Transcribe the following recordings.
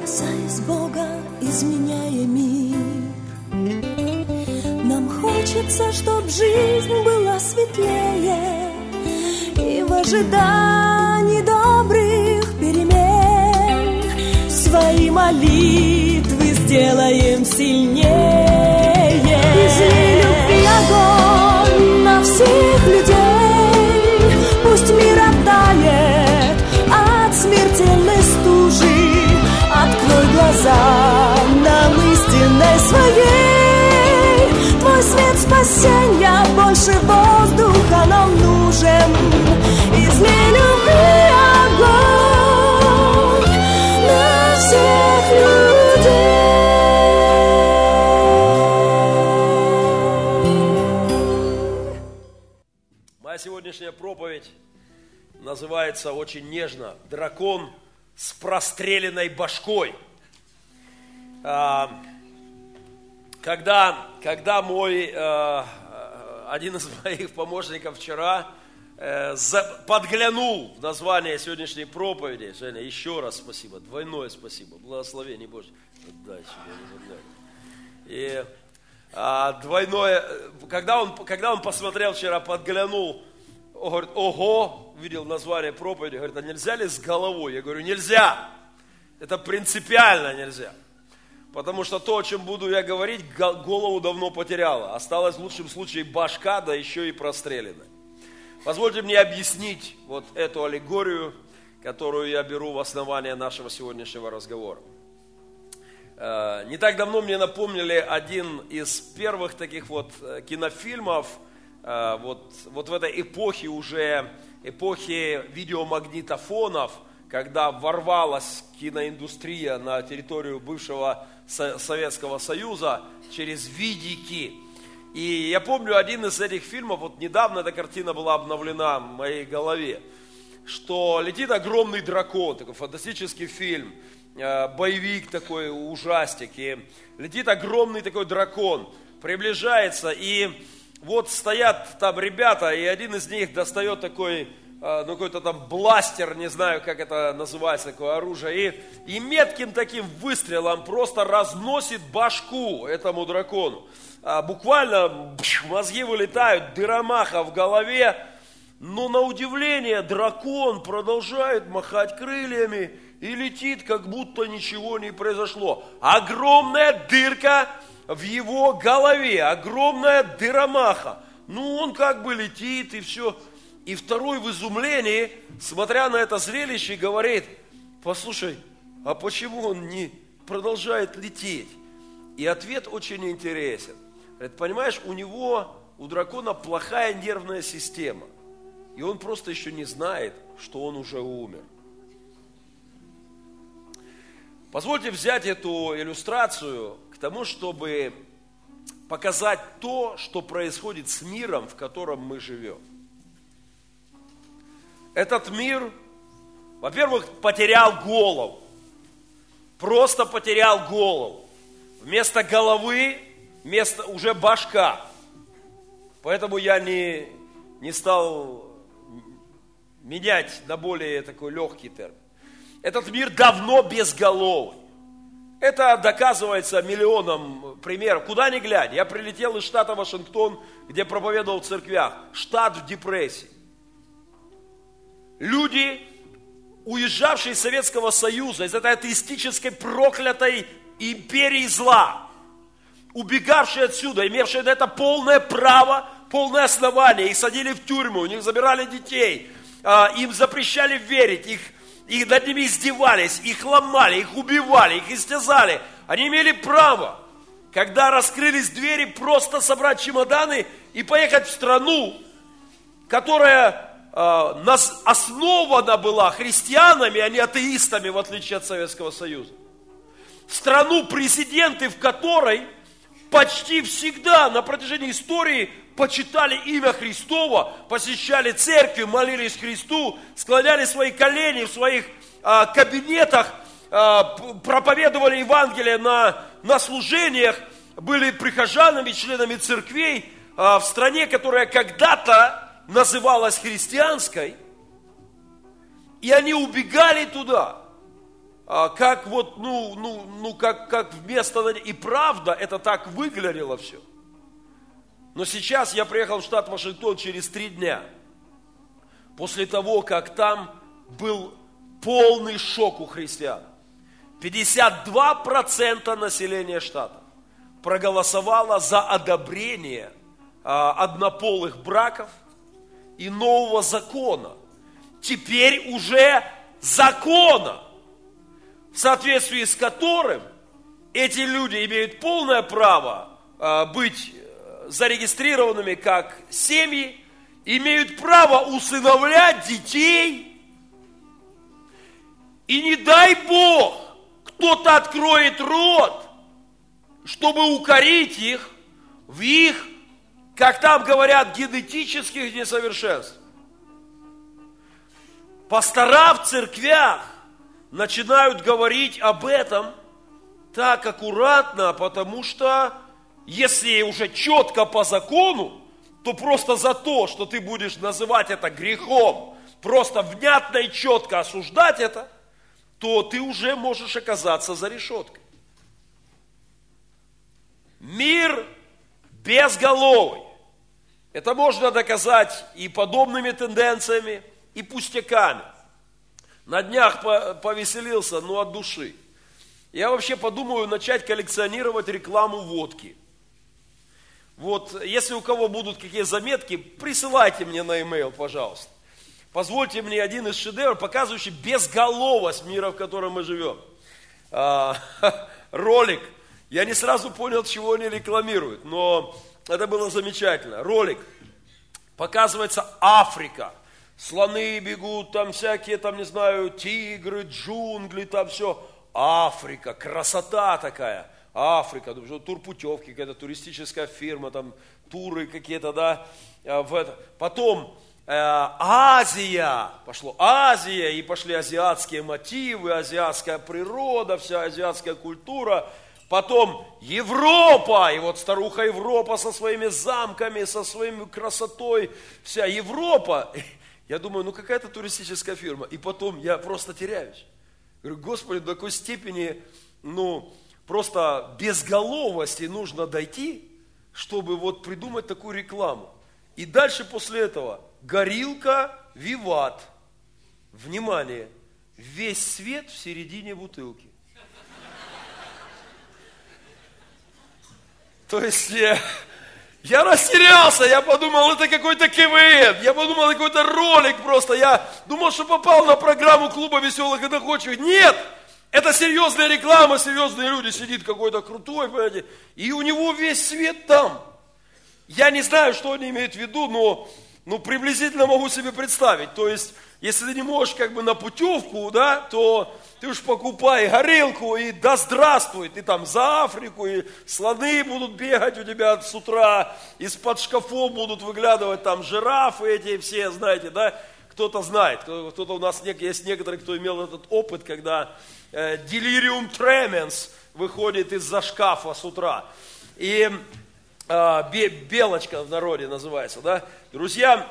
касаясь Бога, изменяя мир. Нам хочется, чтоб жизнь была светлее И в ожидании добрых перемен Свои молитвы сделаем сильнее Изли любви огонь на всех своей. Твой свет спасения больше воздуха нам нужен. Излей любви огонь на всех людей. Моя сегодняшняя проповедь называется очень нежно «Дракон с простреленной башкой». А, Когда, когда мой, э, э, один из моих помощников вчера э, за- подглянул в название сегодняшней проповеди, Женя, еще раз спасибо, двойное спасибо, благословение Божье. Дай себе. И а, двойное, э, когда он, когда он посмотрел вчера, подглянул, он говорит, ого, увидел название проповеди, говорит, а нельзя ли с головой? Я говорю, нельзя, это принципиально нельзя. Потому что то, о чем буду я говорить, го- голову давно потеряла. Осталась в лучшем случае башка, да еще и простреленная. Позвольте мне объяснить вот эту аллегорию, которую я беру в основание нашего сегодняшнего разговора. Э, Не так давно мне напомнили один из первых таких вот э, кинофильмов, э, вот, вот в этой эпохе уже, эпохи видеомагнитофонов, когда ворвалась киноиндустрия на территорию бывшего Со- Советского Союза через видики. И я помню один из этих фильмов, вот недавно эта картина была обновлена в моей голове, что летит огромный дракон, такой фантастический фильм, э, боевик такой, ужастик, и летит огромный такой дракон, приближается, и вот стоят там ребята, и один из них достает такой, ну какой-то там бластер, не знаю, как это называется, такое оружие, и, и метким таким выстрелом просто разносит башку этому дракону. А, буквально мозги вылетают, дыромаха в голове, но на удивление дракон продолжает махать крыльями и летит, как будто ничего не произошло. Огромная дырка в его голове, огромная дыромаха. Ну, он как бы летит и все. И второй в изумлении, смотря на это зрелище, говорит, послушай, а почему он не продолжает лететь? И ответ очень интересен. Говорит, понимаешь, у него, у дракона плохая нервная система. И он просто еще не знает, что он уже умер. Позвольте взять эту иллюстрацию к тому, чтобы показать то, что происходит с миром, в котором мы живем. Этот мир, во-первых, потерял голову. Просто потерял голову. Вместо головы, вместо уже башка. Поэтому я не, не стал менять на более такой легкий термин. Этот мир давно безголовый. Это доказывается миллионом примеров. Куда ни глянь. Я прилетел из штата Вашингтон, где проповедовал в церквях. Штат в депрессии. Люди, уезжавшие из Советского Союза, из этой атеистической проклятой империи зла, убегавшие отсюда, имевшие на это полное право, полное основание, их садили в тюрьму, у них забирали детей, а, им запрещали верить, их, их над ними издевались, их ломали, их убивали, их истязали. Они имели право, когда раскрылись двери, просто собрать чемоданы и поехать в страну, которая основана была христианами, а не атеистами, в отличие от Советского Союза. Страну, президенты в которой почти всегда на протяжении истории почитали имя Христово, посещали церкви, молились Христу, склоняли свои колени в своих а, кабинетах, а, проповедовали Евангелие на, на служениях, были прихожанами, членами церквей а, в стране, которая когда-то называлась христианской, и они убегали туда. а, как вот, ну, ну, ну как, как вместо... И правда, это так выглядело все. Но сейчас я приехал в штат Вашингтон через три дня. После того, как там был полный шок у христиан. 52% населения штата проголосовало за одобрение а, однополых браков и нового закона. Теперь уже закона, в соответствии с которым эти люди имеют полное право а, быть э, зарегистрированными как семьи, имеют право усыновлять детей. И не дай Бог, кто-то откроет рот, чтобы укорить их в их как там говорят, генетических несовершенств. Пастора в церквях начинают говорить об этом так аккуратно, потому что если уже четко по закону, то просто за то, что ты будешь называть это грехом, просто внятно и четко осуждать это, то ты уже можешь оказаться за решеткой. Мир безголовый. Это можно доказать и подобными тенденциями, и пустяками. На днях повеселился, но от души. Я вообще подумаю начать коллекционировать рекламу водки. Вот, если у кого будут какие заметки, присылайте мне на e-mail, пожалуйста. Позвольте мне один из шедевров, показывающий безголовость мира, в котором мы живем. А, ролик. Я не сразу понял, чего они рекламируют, но это было замечательно. Ролик. Показывается Африка. Слоны бегут, там всякие, там, не знаю, тигры, джунгли, там все. Африка, красота такая. Африка, турпутевки, какая-то туристическая фирма, там туры какие-то, да. А, в это. Потом э, Азия, пошло Азия, и пошли азиатские мотивы, азиатская природа, вся азиатская культура. Потом Европа, и вот старуха Европа со своими замками, со своей красотой, вся Европа. Я думаю, ну какая-то туристическая фирма. И потом я просто теряюсь. Говорю, Господи, до такой степени, ну, просто безголовости нужно дойти, чтобы вот придумать такую рекламу. И дальше после этого горилка Виват. Внимание, весь свет в середине бутылки. То есть я, растерялся, я подумал, это какой-то КВН, я подумал, какой-то ролик просто, я думал, что попал на программу клуба веселых и доходчивых. Нет, это серьезная реклама, серьезные люди, сидит какой-то крутой, понимаете, и у него весь свет там. Я не знаю, что они имеют в виду, но ну, приблизительно могу себе представить. То есть, если ты не можешь как бы на путевку, да, то ты уж покупай горелку и да здравствуй, ты там за Африку, и слоны будут бегать у тебя с утра, из-под шкафов будут выглядывать там жирафы эти все, знаете, да, кто-то знает, кто-то у нас есть некоторые, кто имел этот опыт, когда э, делириум тременс выходит из-за шкафа с утра. И э, белочка в народе называется, да. Друзья,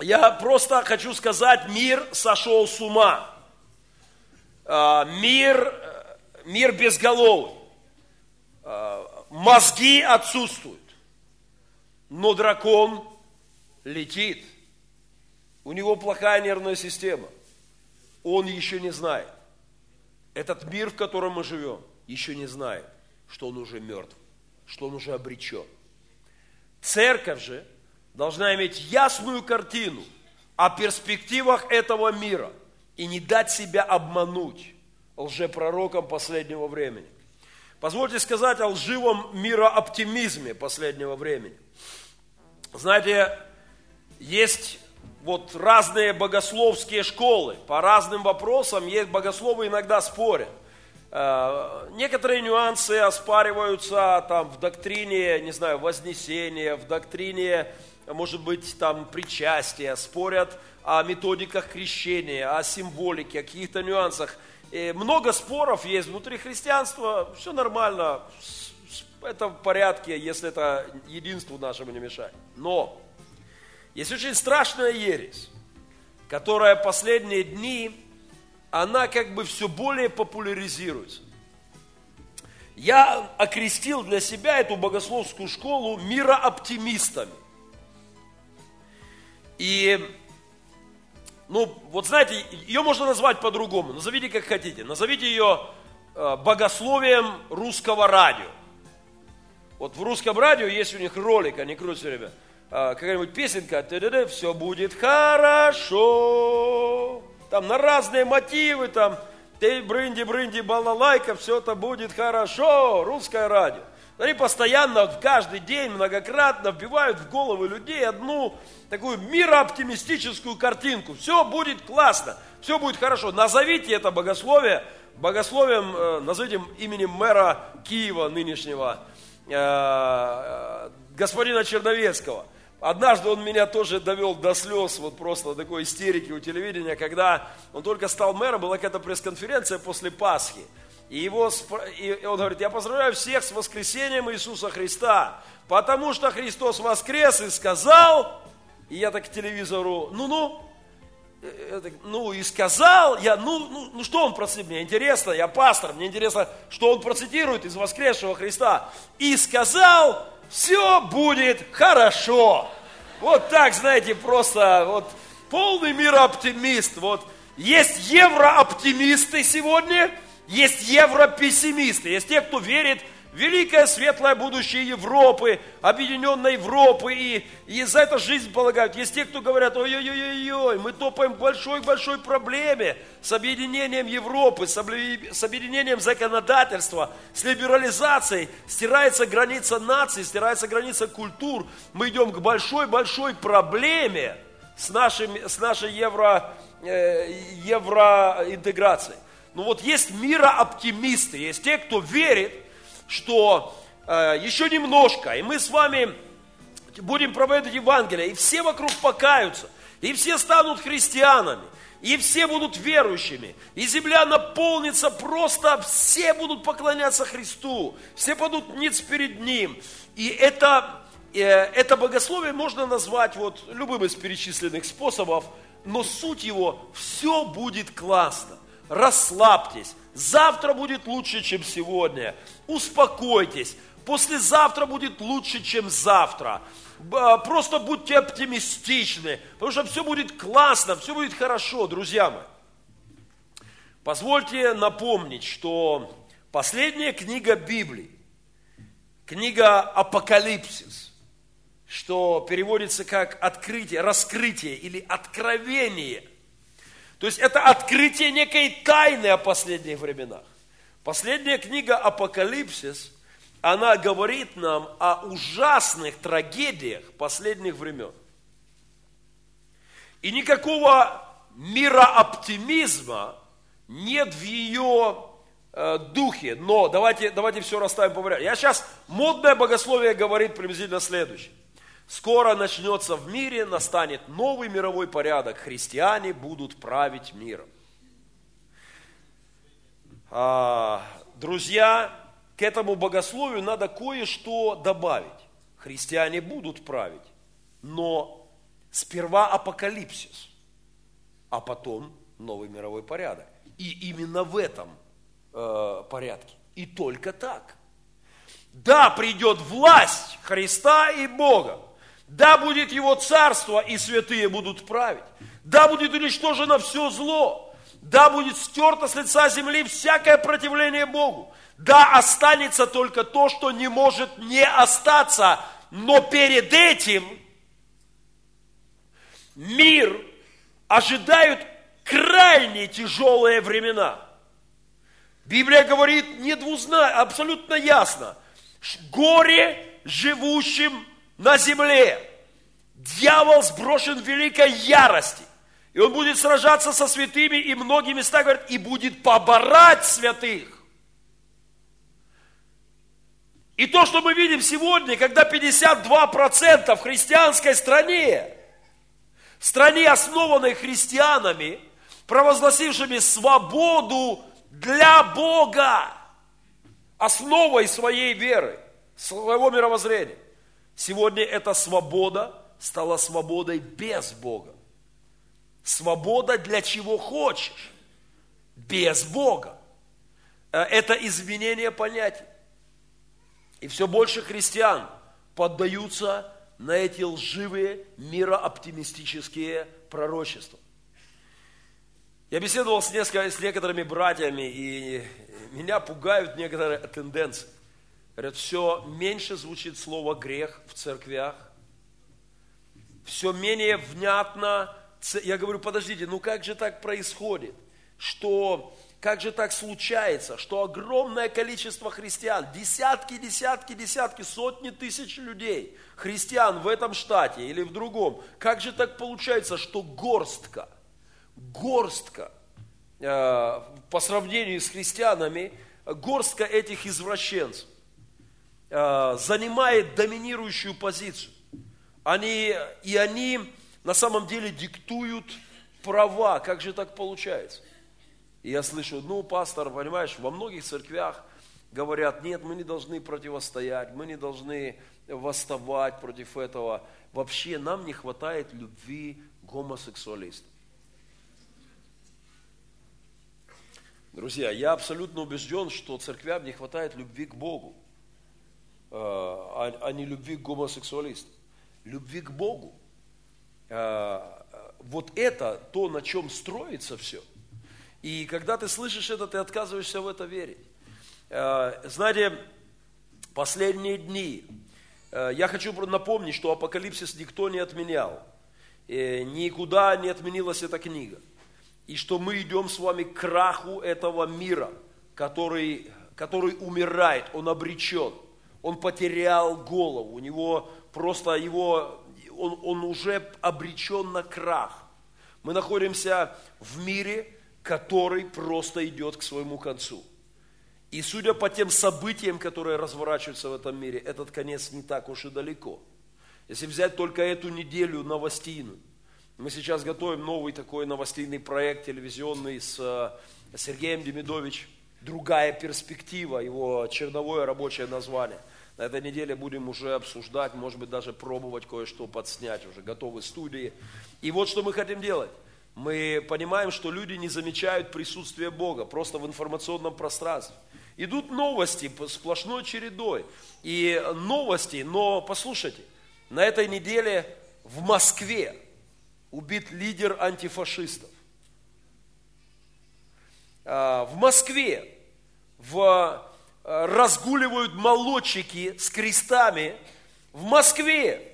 я просто хочу сказать, мир сошел с ума. А, мир, э, мир безголовый, а, мозги отсутствуют, но дракон летит. У него плохая нервная система. Он еще не знает. Этот мир, в котором мы живем, еще не знает, что он уже мертв, что он уже обречен. Церковь же должна иметь ясную картину о перспективах этого мира – и не дать себя обмануть лжепророкам последнего времени. Позвольте сказать о лживом мирооптимизме последнего времени. Знаете, есть вот разные богословские школы, по разным вопросам есть богословы иногда спорят. Э, некоторые нюансы оспариваются там в доктрине, не знаю, вознесения, в доктрине, может быть, там причастия, спорят о методиках крещения, о символике, о каких-то нюансах. И много споров есть внутри христианства, все нормально, это в порядке, если это единству нашему не мешает. Но есть очень страшная ересь, которая последние дни она как бы все более популяризируется. Я окрестил для себя эту богословскую школу мирооптимистами. И, ну, вот знаете, ее можно назвать по-другому. Назовите как хотите. Назовите ее э, богословием русского радио. Вот в русском радио есть у них ролик, они крутят все время. Э, какая-нибудь песенка, все будет хорошо. Там на разные мотивы, там ты брынди, брынди, балалайка, все это будет хорошо, русское радио. Они постоянно, каждый день, многократно вбивают в головы людей одну такую мирооптимистическую картинку. Все будет классно, все будет хорошо. Назовите это богословие, богословием, э, назовите именем мэра Киева нынешнего, э, э, господина Черновецкого. Однажды он меня тоже довел до слез, вот просто такой истерики у телевидения, когда он только стал мэром, была какая-то пресс-конференция после Пасхи. И, его, и он говорит, я поздравляю всех с воскресением Иисуса Христа, потому что Христос воскрес и сказал, и я так к телевизору, ну-ну, э, ну и сказал, я, ну, ну, ну что он процитирует, мне интересно, я пастор, мне интересно, что он процитирует из воскресшего Христа. И сказал, все будет хорошо. Вот так, знаете, просто вот полный мир оптимист. Вот есть еврооптимисты сегодня, есть европессимисты. Есть те, кто верит великое светлое будущее Европы, объединенной Европы, и, и за это жизнь полагают. Есть те, кто говорят, ой-ой-ой-ой, мы топаем к большой-большой проблеме с объединением Европы, с объединением законодательства, с либерализацией, стирается граница наций, стирается граница культур. Мы идем к большой-большой проблеме с, нашим, с нашей евро, э, евроинтеграцией. Ну вот есть мирооптимисты, есть те, кто верит, что э, еще немножко, и мы с вами будем проповедовать Евангелие, и все вокруг покаются, и все станут христианами, и все будут верующими, и земля наполнится просто, все будут поклоняться Христу, все падут ниц перед Ним. И это, э, это богословие можно назвать вот любым из перечисленных способов, но суть его, все будет классно расслабьтесь, завтра будет лучше, чем сегодня, успокойтесь, послезавтра будет лучше, чем завтра. Просто будьте оптимистичны, потому что все будет классно, все будет хорошо, друзья мои. Позвольте напомнить, что последняя книга Библии, книга Апокалипсис, что переводится как открытие, раскрытие или откровение – то есть это открытие некой тайны о последних временах. Последняя книга Апокалипсис, она говорит нам о ужасных трагедиях последних времен. И никакого мира оптимизма нет в ее э, духе. Но давайте, давайте все расставим по порядку. Я сейчас, модное богословие говорит приблизительно следующее. Скоро начнется в мире, настанет новый мировой порядок. Христиане будут править миром. А, друзья, к этому богословию надо кое-что добавить. Христиане будут править, но сперва апокалипсис, а потом новый мировой порядок. И именно в этом э, порядке. И только так. Да, придет власть Христа и Бога, да будет его царство, и святые будут править. Да будет уничтожено все зло. Да будет стерто с лица земли всякое противление Богу. Да останется только то, что не может не остаться. Но перед этим мир ожидают крайне тяжелые времена. Библия говорит недвузна, абсолютно ясно. Горе живущим на земле. Дьявол сброшен в великой ярости. И он будет сражаться со святыми, и многие места говорят, и будет поборать святых. И то, что мы видим сегодня, когда 52% в христианской стране, в стране, основанной христианами, провозгласившими свободу для Бога, основой своей веры, своего мировоззрения. Сегодня эта свобода стала свободой без Бога. Свобода для чего хочешь. без Бога. Э, это изменение понятий. И все больше христиан поддаются на эти лживые мирооптимистические пророчества. Я беседовал с, несколько, с некоторыми братьями, и меня пугают некоторые тенденции. Говорят, все меньше звучит слово грех в церквях, все менее внятно. Я говорю, подождите, ну как же так происходит, что как же так случается, что огромное количество христиан, десятки, десятки, десятки, сотни тысяч людей, христиан в этом штате или в другом, как же так получается, что горстка, горстка э, по сравнению с христианами, горстка этих извращенцев занимает доминирующую позицию. Они, и они на самом деле диктуют права. Как же так получается? И я слышу, ну, пастор, понимаешь, во многих церквях говорят, нет, мы не должны противостоять, мы не должны восставать против этого. Вообще нам не хватает любви гомосексуалистам. Друзья, я абсолютно убежден, что церквям не хватает любви к Богу, э, а, а не любви к гомосексуалистам. Любви к Богу. Э, вот это то, на чем строится все – и когда ты слышишь это, ты отказываешься в это верить. Э, знаете, последние дни, э, я хочу напомнить, что апокалипсис никто не отменял. Э, никуда не отменилась эта книга. И что мы идем с вами к краху этого мира, который, который умирает, он обречен. Он потерял голову, у него просто его, он, он уже обречен на крах. Мы находимся в мире, который просто идет к своему концу. И судя по тем событиям, которые разворачиваются в этом мире, этот конец не так уж и далеко. Если взять только эту неделю новостейную, мы сейчас готовим новый такой новостейный проект телевизионный с э, Сергеем Демидович «Другая перспектива», его черновое рабочее название. На этой неделе будем уже обсуждать, может быть, даже пробовать кое-что подснять, уже готовы студии. И вот что мы хотим делать мы понимаем, что люди не замечают присутствие Бога просто в информационном пространстве. Идут новости сплошной чередой. И новости, но послушайте, на этой неделе в Москве убит лидер антифашистов. А, в Москве в, а, разгуливают молодчики с крестами. В Москве,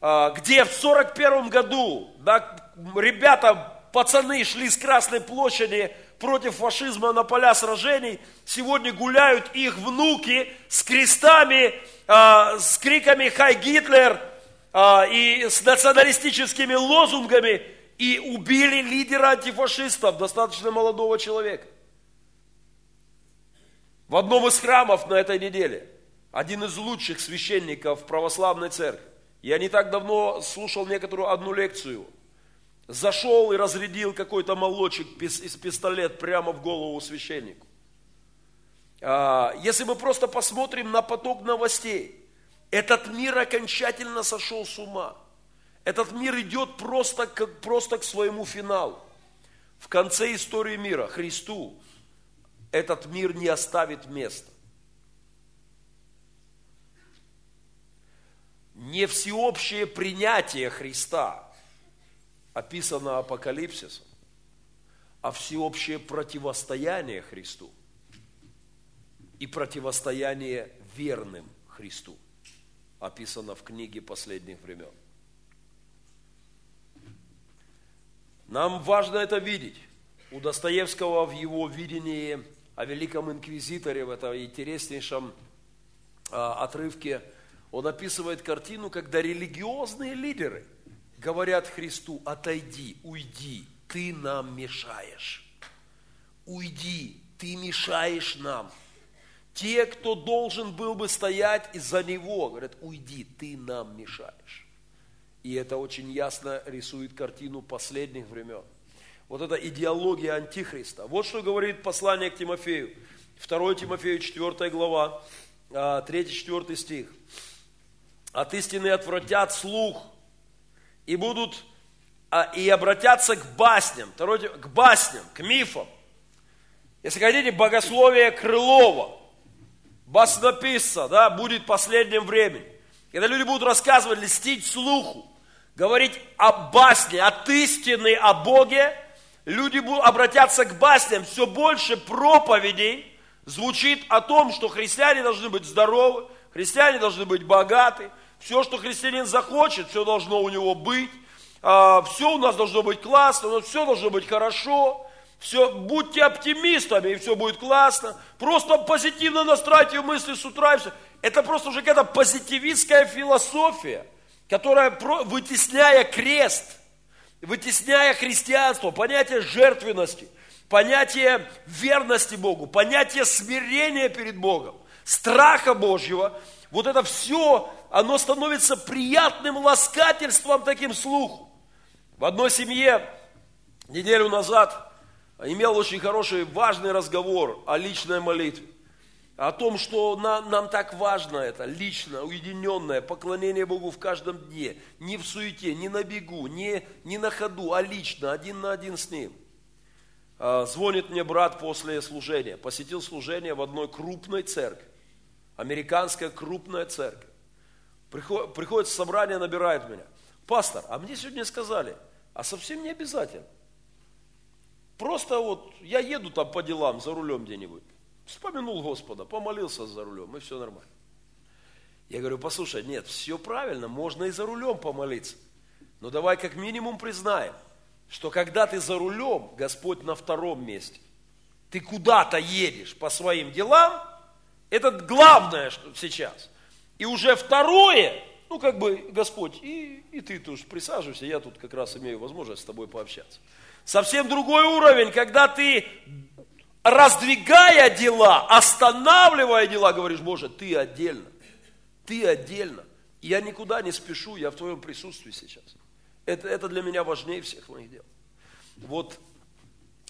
а, где в 41 году да, ребята, пацаны шли с Красной площади против фашизма на поля сражений, сегодня гуляют их внуки с крестами, э, с криками «Хай Гитлер!» э, и с националистическими лозунгами и убили лидера антифашистов, достаточно молодого человека. В одном из храмов на этой неделе один из лучших священников православной церкви. Я не так давно слушал некоторую одну лекцию – зашел и разрядил какой-то молочек из пистолет прямо в голову священнику. А, если мы просто посмотрим на поток новостей, этот мир окончательно сошел с ума. Этот мир идет просто, как, просто к своему финалу. В конце истории мира Христу этот мир не оставит места. Не всеобщее принятие Христа – описано апокалипсисом, а всеобщее противостояние Христу и противостояние верным Христу описано в книге последних времен. Нам важно это видеть. У Достоевского в его видении о великом инквизиторе в этом интереснейшем а, отрывке он описывает картину, когда религиозные лидеры – говорят Христу, отойди, уйди, ты нам мешаешь. Уйди, ты мешаешь нам. Те, кто должен был бы стоять из-за него, говорят, уйди, ты нам мешаешь. И это очень ясно рисует картину последних времен. Вот эта идеология антихриста. Вот что говорит послание к Тимофею. 2 Тимофею, 4 глава, 3-4 а, стих. От истины отвратят слух, и будут а, и обратятся к басням, к басням, к мифам. Если хотите, богословие Крылова, баснописца, да, будет последним временем. Когда люди будут рассказывать, льстить слуху, говорить о басне, от истины, о Боге, люди будут обратятся к басням. Все больше проповедей звучит о том, что христиане должны быть здоровы, христиане должны быть богаты, все, что христианин захочет, все должно у него быть, а, все у нас должно быть классно, все должно быть хорошо, все, будьте оптимистами, и все будет классно. Просто позитивно настраивайте мысли с утра. И все. Это просто уже какая-то позитивистская философия, которая, вытесняя крест, вытесняя христианство, понятие жертвенности, понятие верности Богу, понятие смирения перед Богом, страха Божьего, вот это все, оно становится приятным ласкательством таким слуху. В одной семье неделю назад имел очень хороший, важный разговор о личной молитве. О том, что нам, нам так важно это, лично, уединенное, поклонение Богу в каждом дне. Не в суете, не на бегу, не, не на ходу, а лично, один на один с Ним. А, звонит мне брат после служения. Посетил служение в одной крупной церкви. Американская крупная церковь. Приходит, приходит собрание, набирает меня. Пастор, а мне сегодня сказали, а совсем не обязательно. Просто вот я еду там по делам за рулем где-нибудь. Вспомянул Господа, помолился за рулем, и все нормально. Я говорю, послушай, нет, все правильно, можно и за рулем помолиться. Но давай как минимум признаем, что когда ты за рулем, Господь на втором месте. Ты куда-то едешь по своим делам, это главное что сейчас. И уже второе, ну как бы, Господь, и, и ты тоже присаживайся, я тут как раз имею возможность с тобой пообщаться. Совсем другой уровень, когда ты, раздвигая дела, останавливая дела, говоришь, Боже, ты отдельно, ты отдельно. Я никуда не спешу, я в твоем присутствии сейчас. Это, это для меня важнее всех моих дел. Вот.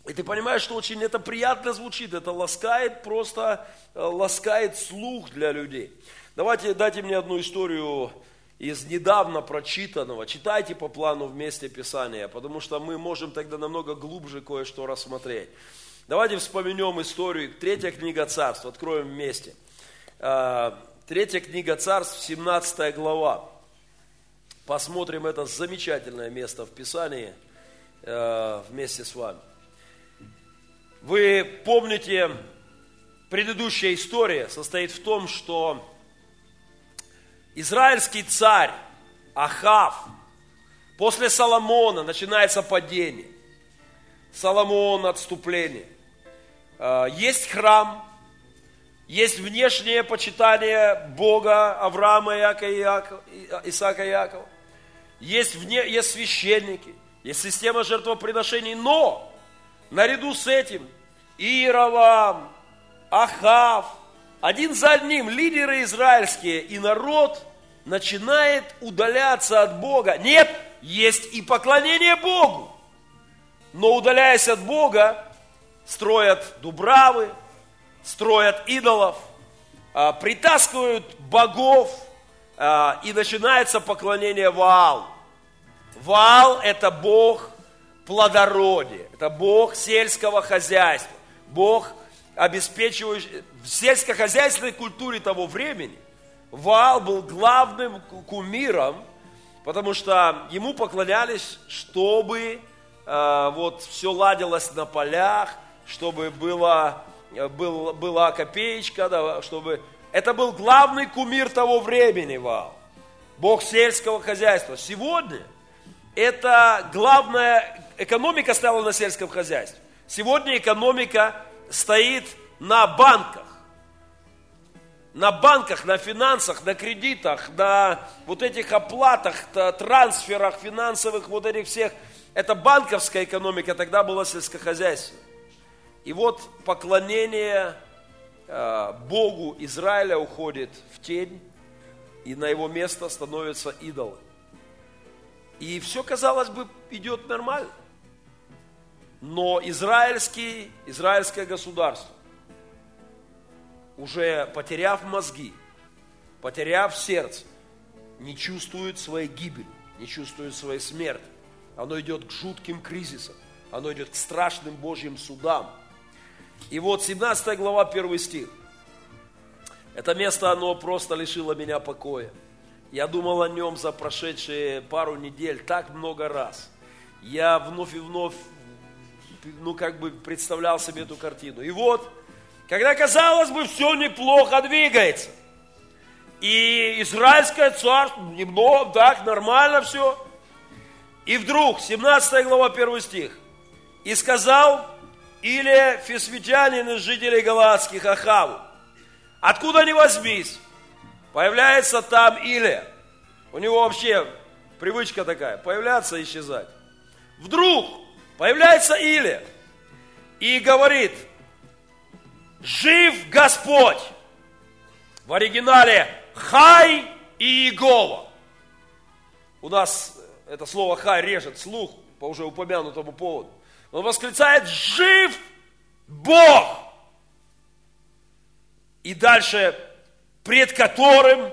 И ты понимаешь, что очень это приятно звучит, это ласкает просто, э, ласкает слух для людей. Давайте, дайте мне одну историю из недавно прочитанного. Читайте по плану вместе Писания, потому что мы можем тогда намного глубже кое-что рассмотреть. Давайте вспомнем историю. Третья книга царств. Откроем вместе. А, третья книга царств, 17 глава. Посмотрим это замечательное место в Писании а, вместе с вами. Вы помните, предыдущая история состоит в том, что Израильский царь Ахав, после Соломона начинается падение. Соломон отступление. А, есть храм, есть внешнее почитание Бога Авраама, Иакова, Исаака и Иакова. Есть, вне, есть священники, есть система жертвоприношений, но наряду с этим Иеровам, Ахав, один за одним лидеры израильские и народ начинает удаляться от Бога. Нет, есть и поклонение Богу. Но удаляясь от Бога, строят дубравы, строят идолов, а, притаскивают богов, а, и начинается поклонение Ваал. Ваал – это бог плодородия, это бог сельского хозяйства, бог обеспечивающий, в сельскохозяйственной культуре того времени Ваал был главным кумиром, потому что ему поклонялись, чтобы э, вот все ладилось на полях, чтобы была, был, была копеечка, да, чтобы... Это был главный кумир того времени, Ваал. Бог сельского хозяйства. Сегодня это главная экономика стала на сельском хозяйстве. Сегодня экономика стоит на банках. На банках, на финансах, на кредитах, на вот этих оплатах, трансферах финансовых, вот этих всех. Это банковская экономика, тогда была сельскохозяйство. И вот поклонение э, Богу Израиля уходит в тень, и на его место становится идол. И все, казалось бы, идет нормально. Но израильский, израильское государство уже потеряв мозги, потеряв сердце, не чувствует своей гибели, не чувствует своей смерти. Оно идет к жутким кризисам, оно идет к страшным Божьим судам. И вот 17 глава, 1 стих. Это место, оно просто лишило меня покоя. Я думал о нем за прошедшие пару недель так много раз. Я вновь и вновь, ну, как бы представлял себе эту картину. И вот, когда, казалось бы, все неплохо двигается, и Израильское царство, немного, так, нормально все. И вдруг, 17 глава, 1 стих. И сказал или фисвитянин из жителей Галатских Ахаву, откуда ни возьмись, появляется там Илия. У него вообще привычка такая, появляться и исчезать. Вдруг появляется Илия и говорит, жив Господь. В оригинале Хай и Иегова. У нас это слово Хай режет слух по уже упомянутому поводу. Он восклицает, жив Бог! И дальше, пред которым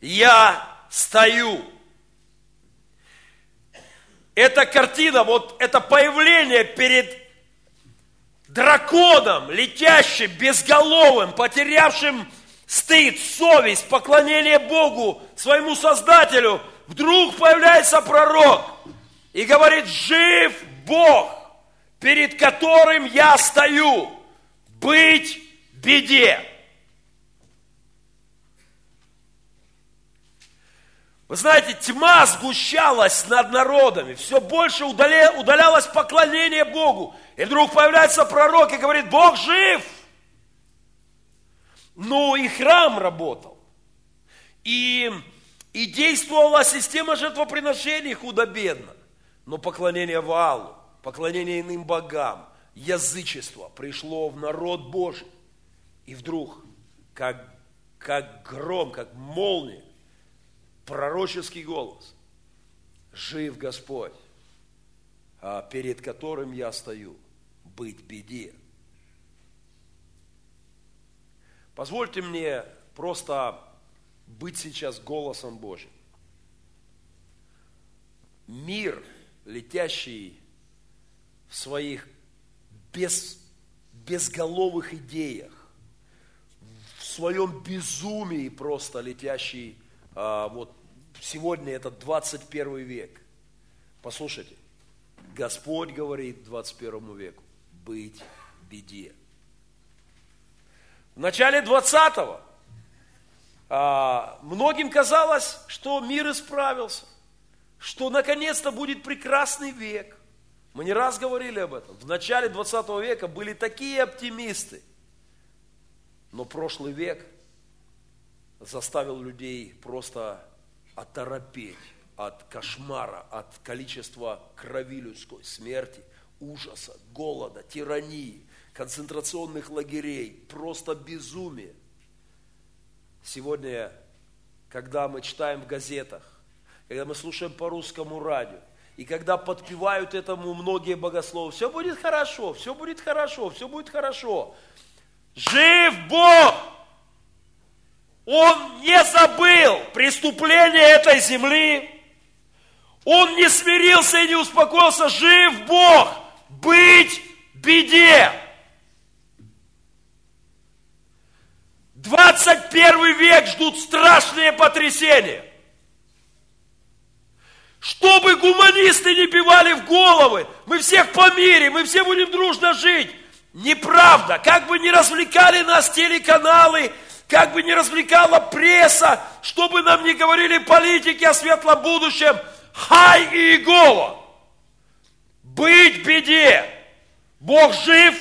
я стою. Эта картина, вот это появление перед драконом, летящим, безголовым, потерявшим стыд, совесть, поклонение Богу, своему Создателю, вдруг появляется пророк и говорит, жив Бог! Перед которым я стою, быть беде. Вы знаете, тьма сгущалась над народами, все больше удалялось поклонение Богу. И вдруг появляется пророк и говорит, Бог жив. Ну и храм работал. И, и действовала система жертвоприношений худо-бедно. Но поклонение Ваалу, поклонение иным богам, язычество пришло в народ Божий. И вдруг, как, как гром, как молния, пророческий голос. Жив Господь, а перед которым я стою, быть беде. Позвольте мне просто быть сейчас голосом Божьим. Мир, летящий в своих без, безголовых идеях, в своем безумии просто летящий, а, вот сегодня это 21 век. Послушайте, Господь говорит 21 веку, быть беде. В начале 20-го а, многим казалось, что мир исправился, что наконец-то будет прекрасный век. Мы не раз говорили об этом. В начале 20 века были такие оптимисты. Но прошлый век заставил людей просто оторопеть от кошмара, от количества крови людской, смерти, ужаса, голода, тирании, концентрационных лагерей, просто безумие. Сегодня, когда мы читаем в газетах, когда мы слушаем по русскому радио, и когда подпевают этому многие богословы, все будет хорошо, все будет хорошо, все будет хорошо. Жив Бог! Он не забыл преступления этой земли. Он не смирился и не успокоился. Жив Бог! Быть беде! 21 век ждут страшные потрясения. Чтобы гуманисты не пивали в головы, мы всех помирим, мы все будем дружно жить. Неправда. Как бы ни развлекали нас телеканалы, как бы ни развлекала пресса, чтобы нам не говорили политики о светлом будущем, хай и Иегова. Быть беде. Бог жив,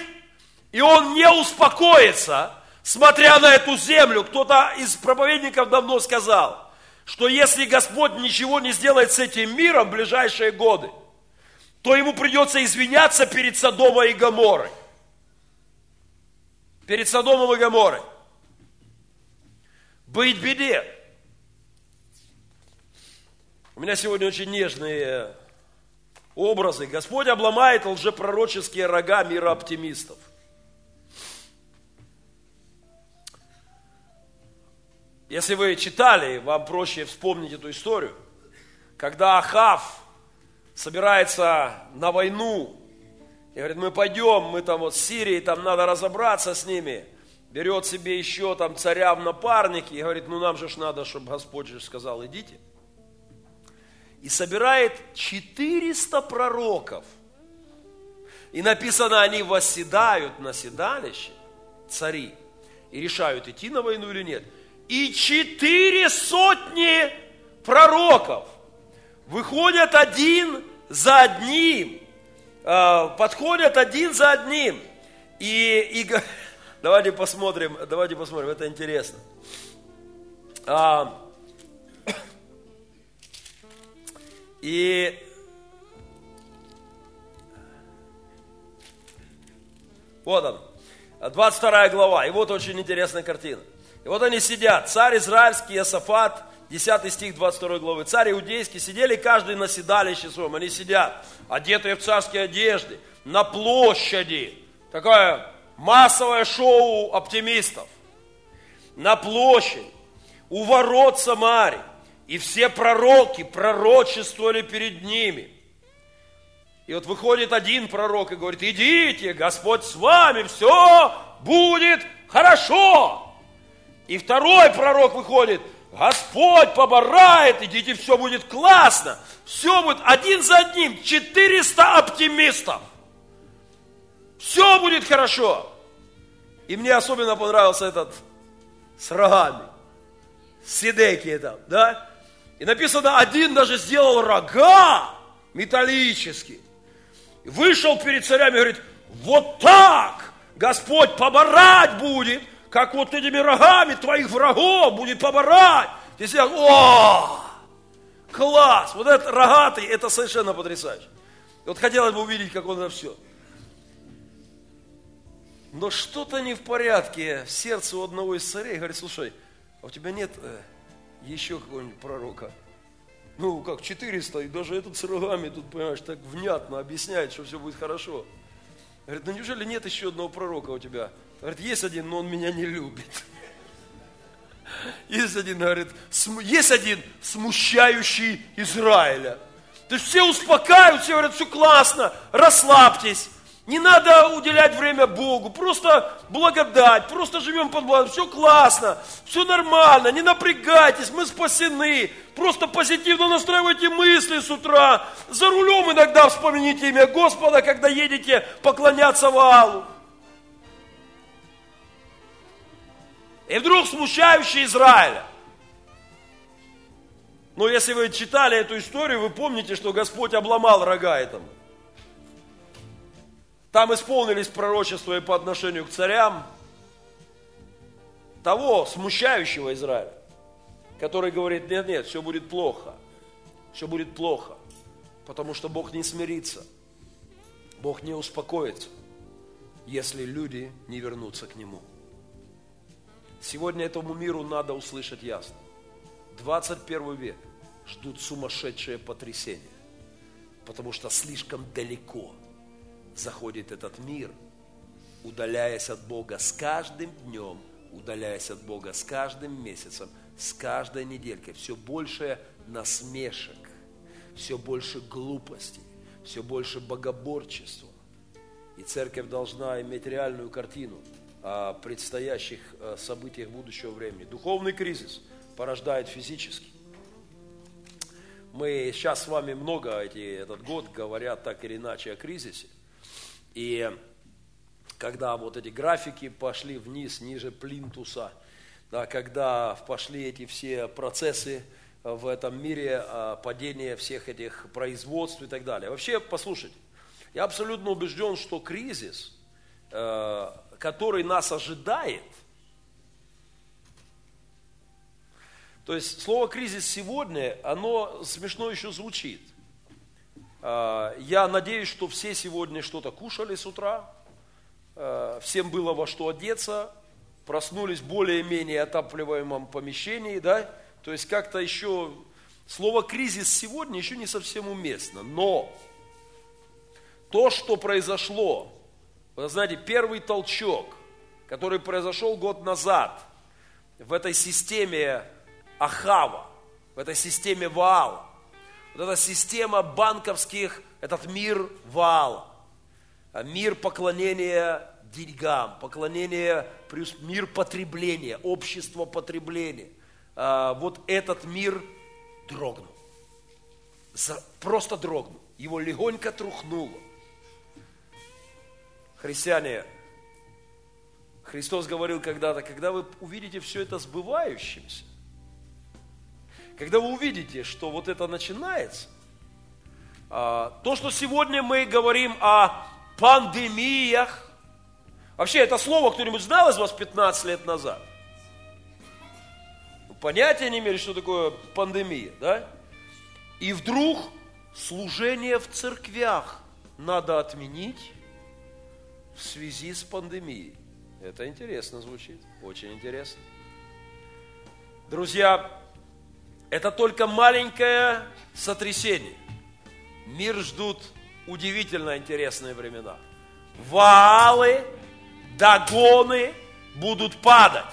и Он не успокоится, смотря на эту землю. Кто-то из проповедников давно сказал – что если Господь ничего не сделает с этим миром в ближайшие годы, то ему придется извиняться перед Содомой и Гоморой. Перед Содомом и Гоморой. Быть беде. У меня сегодня очень нежные образы. Господь обломает лжепророческие рога мира оптимистов. Если вы читали, вам проще вспомнить эту историю. Когда Ахав собирается на войну, И говорит, мы пойдем, мы там вот в Сирии, там надо разобраться с ними. Берет себе еще там царя в напарники и говорит, ну нам же ж надо, чтобы Господь же сказал, идите. И собирает 400 пророков. И написано, они восседают на седалище, цари, и решают, идти на войну или нет. И четыре сотни пророков выходят один за одним, а, подходят один за одним. И, и давайте посмотрим, давайте посмотрим, это интересно. А, и вот он, 22 глава, и вот очень интересная картина. И вот они сидят, царь израильский, Иосафат, 10 стих 22 главы. Царь иудейский, сидели каждый на седалище своем. Они сидят, одетые в царские одежды, на площади. Такое массовое шоу оптимистов. На площади, у ворот Самари. И все пророки пророчествовали перед ними. И вот выходит один пророк и говорит, идите, Господь с вами, все будет хорошо. И второй пророк выходит, Господь поборает, идите, все будет классно. Все будет один за одним, 400 оптимистов. Все будет хорошо. И мне особенно понравился этот с рогами. Сидеки там, да? И написано, один даже сделал рога металлические. Вышел перед царями и говорит, вот так Господь поборать будет – как вот этими рогами твоих врагов будет поборать. Ты сидят, о, класс, вот этот рогатый, это совершенно потрясающе. Вот хотелось бы увидеть, как он это все. Но что-то не в порядке в сердце у одного из царей. Говорит, слушай, а у тебя нет э, еще какого-нибудь пророка? Ну, как 400, и даже этот с рогами тут, понимаешь, так внятно объясняет, что все будет хорошо. Говорит, ну неужели нет еще одного пророка у тебя? Говорит, есть один, но он меня не любит. Есть один, говорит, есть один смущающий Израиля. То есть все успокаивают, все говорят, все классно, расслабьтесь. Не надо уделять время Богу, просто благодать, просто живем под благодать, все классно, все нормально, не напрягайтесь, мы спасены. Просто позитивно настраивайте мысли с утра. За рулем иногда вспомните имя Господа, когда едете поклоняться Валу. И вдруг смущающий Израиля. Но если вы читали эту историю, вы помните, что Господь обломал рога этому. Там исполнились пророчества и по отношению к царям того смущающего Израиля, который говорит, нет, нет, все будет плохо, все будет плохо, потому что Бог не смирится, Бог не успокоится, если люди не вернутся к Нему. Сегодня этому миру надо услышать ясно. 21 век ждут сумасшедшие потрясения, потому что слишком далеко заходит этот мир, удаляясь от Бога с каждым днем, удаляясь от Бога с каждым месяцем, с каждой неделькой. Все больше насмешек, все больше глупостей, все больше богоборчества. И церковь должна иметь реальную картину – предстоящих э, событиях будущего времени. Духовный кризис порождает физический. Мы сейчас с вами много эти, этот год говорят так или иначе о кризисе. И когда вот эти графики пошли вниз, ниже плинтуса, да, когда пошли эти все процессы в этом мире, а, падение всех этих производств и так далее. Вообще, послушайте, я абсолютно убежден, что кризис э, который нас ожидает. То есть слово кризис сегодня, оно смешно еще звучит. А, я надеюсь, что все сегодня что-то кушали с утра, а, всем было во что одеться, проснулись в более-менее отапливаемом помещении, да? То есть как-то еще слово кризис сегодня еще не совсем уместно, но то, что произошло вы знаете, первый толчок, который произошел год назад в этой системе Ахава, в этой системе Ваала, вот эта система банковских, этот мир Ваала, мир поклонения деньгам, поклонения, мир потребления, общество потребления. А, вот этот мир дрогнул. Просто дрогнул. Его легонько трухнуло. Христиане, Христос говорил когда-то, когда вы увидите все это сбывающимся, когда вы увидите, что вот это начинается, а, то, что сегодня мы говорим о пандемиях, вообще это слово кто-нибудь знал из вас 15 лет назад? Понятия не имели, что такое пандемия, да? И вдруг служение в церквях надо отменить в связи с пандемией. Это интересно звучит, очень интересно. Друзья, это только маленькое сотрясение. Мир ждут удивительно интересные времена. Валы, догоны будут падать.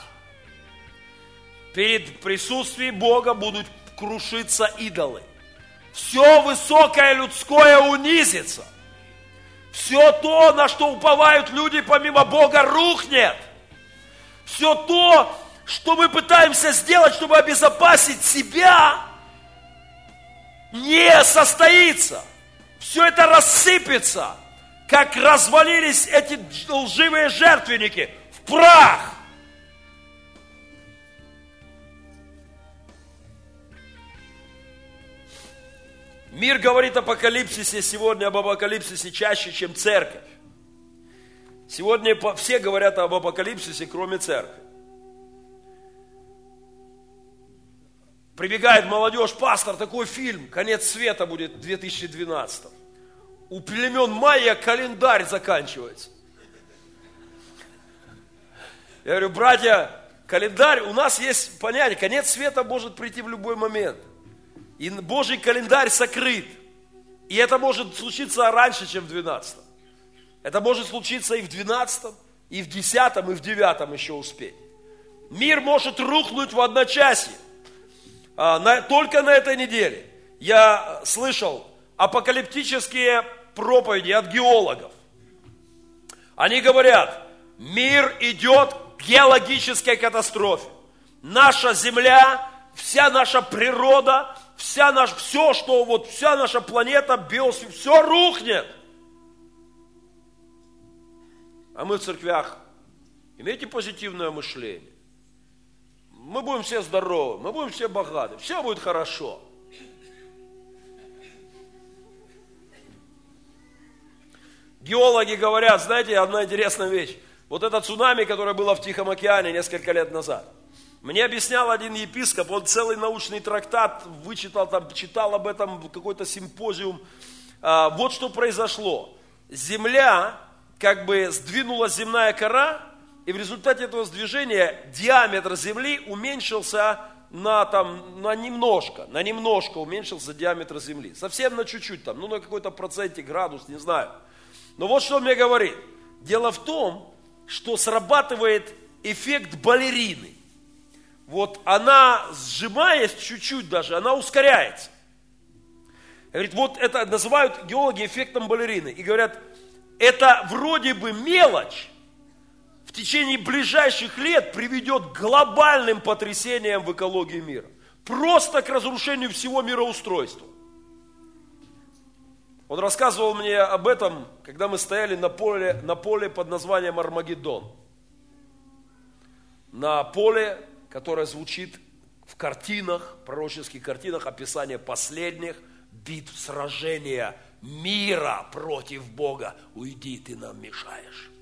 Перед присутствием Бога будут крушиться идолы. Все высокое людское унизится. Все то, на что уповают люди помимо Бога, рухнет. Все то, что мы пытаемся сделать, чтобы обезопасить себя, не состоится. Все это рассыпется, как развалились эти лживые жертвенники в прах. Мир говорит о апокалипсисе сегодня, об апокалипсисе чаще, чем церковь. Сегодня все говорят об апокалипсисе, кроме церкви. Прибегает молодежь, пастор, такой фильм, конец света будет в 2012. У племен майя календарь заканчивается. Я говорю, братья, календарь, у нас есть понятие, конец света может прийти в любой момент – и Божий календарь сокрыт. И это может случиться раньше, чем в 12. Это может случиться и в 12, и в 10, и в 9 еще успеть. Мир может рухнуть в одночасье. А, на, только на этой неделе я слышал апокалиптические проповеди от геологов. Они говорят, мир идет к геологической катастрофе. Наша Земля, вся наша природа вся наш, все, что вот вся наша планета, биосфера, все рухнет. А мы в церквях, имейте позитивное мышление. Мы будем все здоровы, мы будем все богаты, все будет хорошо. Геологи говорят, знаете, одна интересная вещь. Вот это цунами, которое было в Тихом океане несколько лет назад – мне объяснял один епископ, он целый научный трактат вычитал, там, читал об этом какой-то симпозиум. А, вот что произошло. Земля, как бы сдвинула земная кора, и в результате этого сдвижения диаметр Земли уменьшился на, там, на немножко, на немножко уменьшился диаметр Земли. Совсем на чуть-чуть там, ну на какой-то проценте, градус, не знаю. Но вот что он мне говорит. Дело в том, что срабатывает эффект балерины вот она, сжимаясь чуть-чуть даже, она ускоряется. Говорит, вот это называют геологи эффектом балерины. И говорят, это вроде бы мелочь, в течение ближайших лет приведет к глобальным потрясениям в экологии мира. Просто к разрушению всего мироустройства. Он рассказывал мне об этом, когда мы стояли на поле, на поле под названием Армагеддон. На поле, которая звучит в картинах, пророческих картинах, описание последних битв, сражения мира против Бога. Уйди, ты нам мешаешь.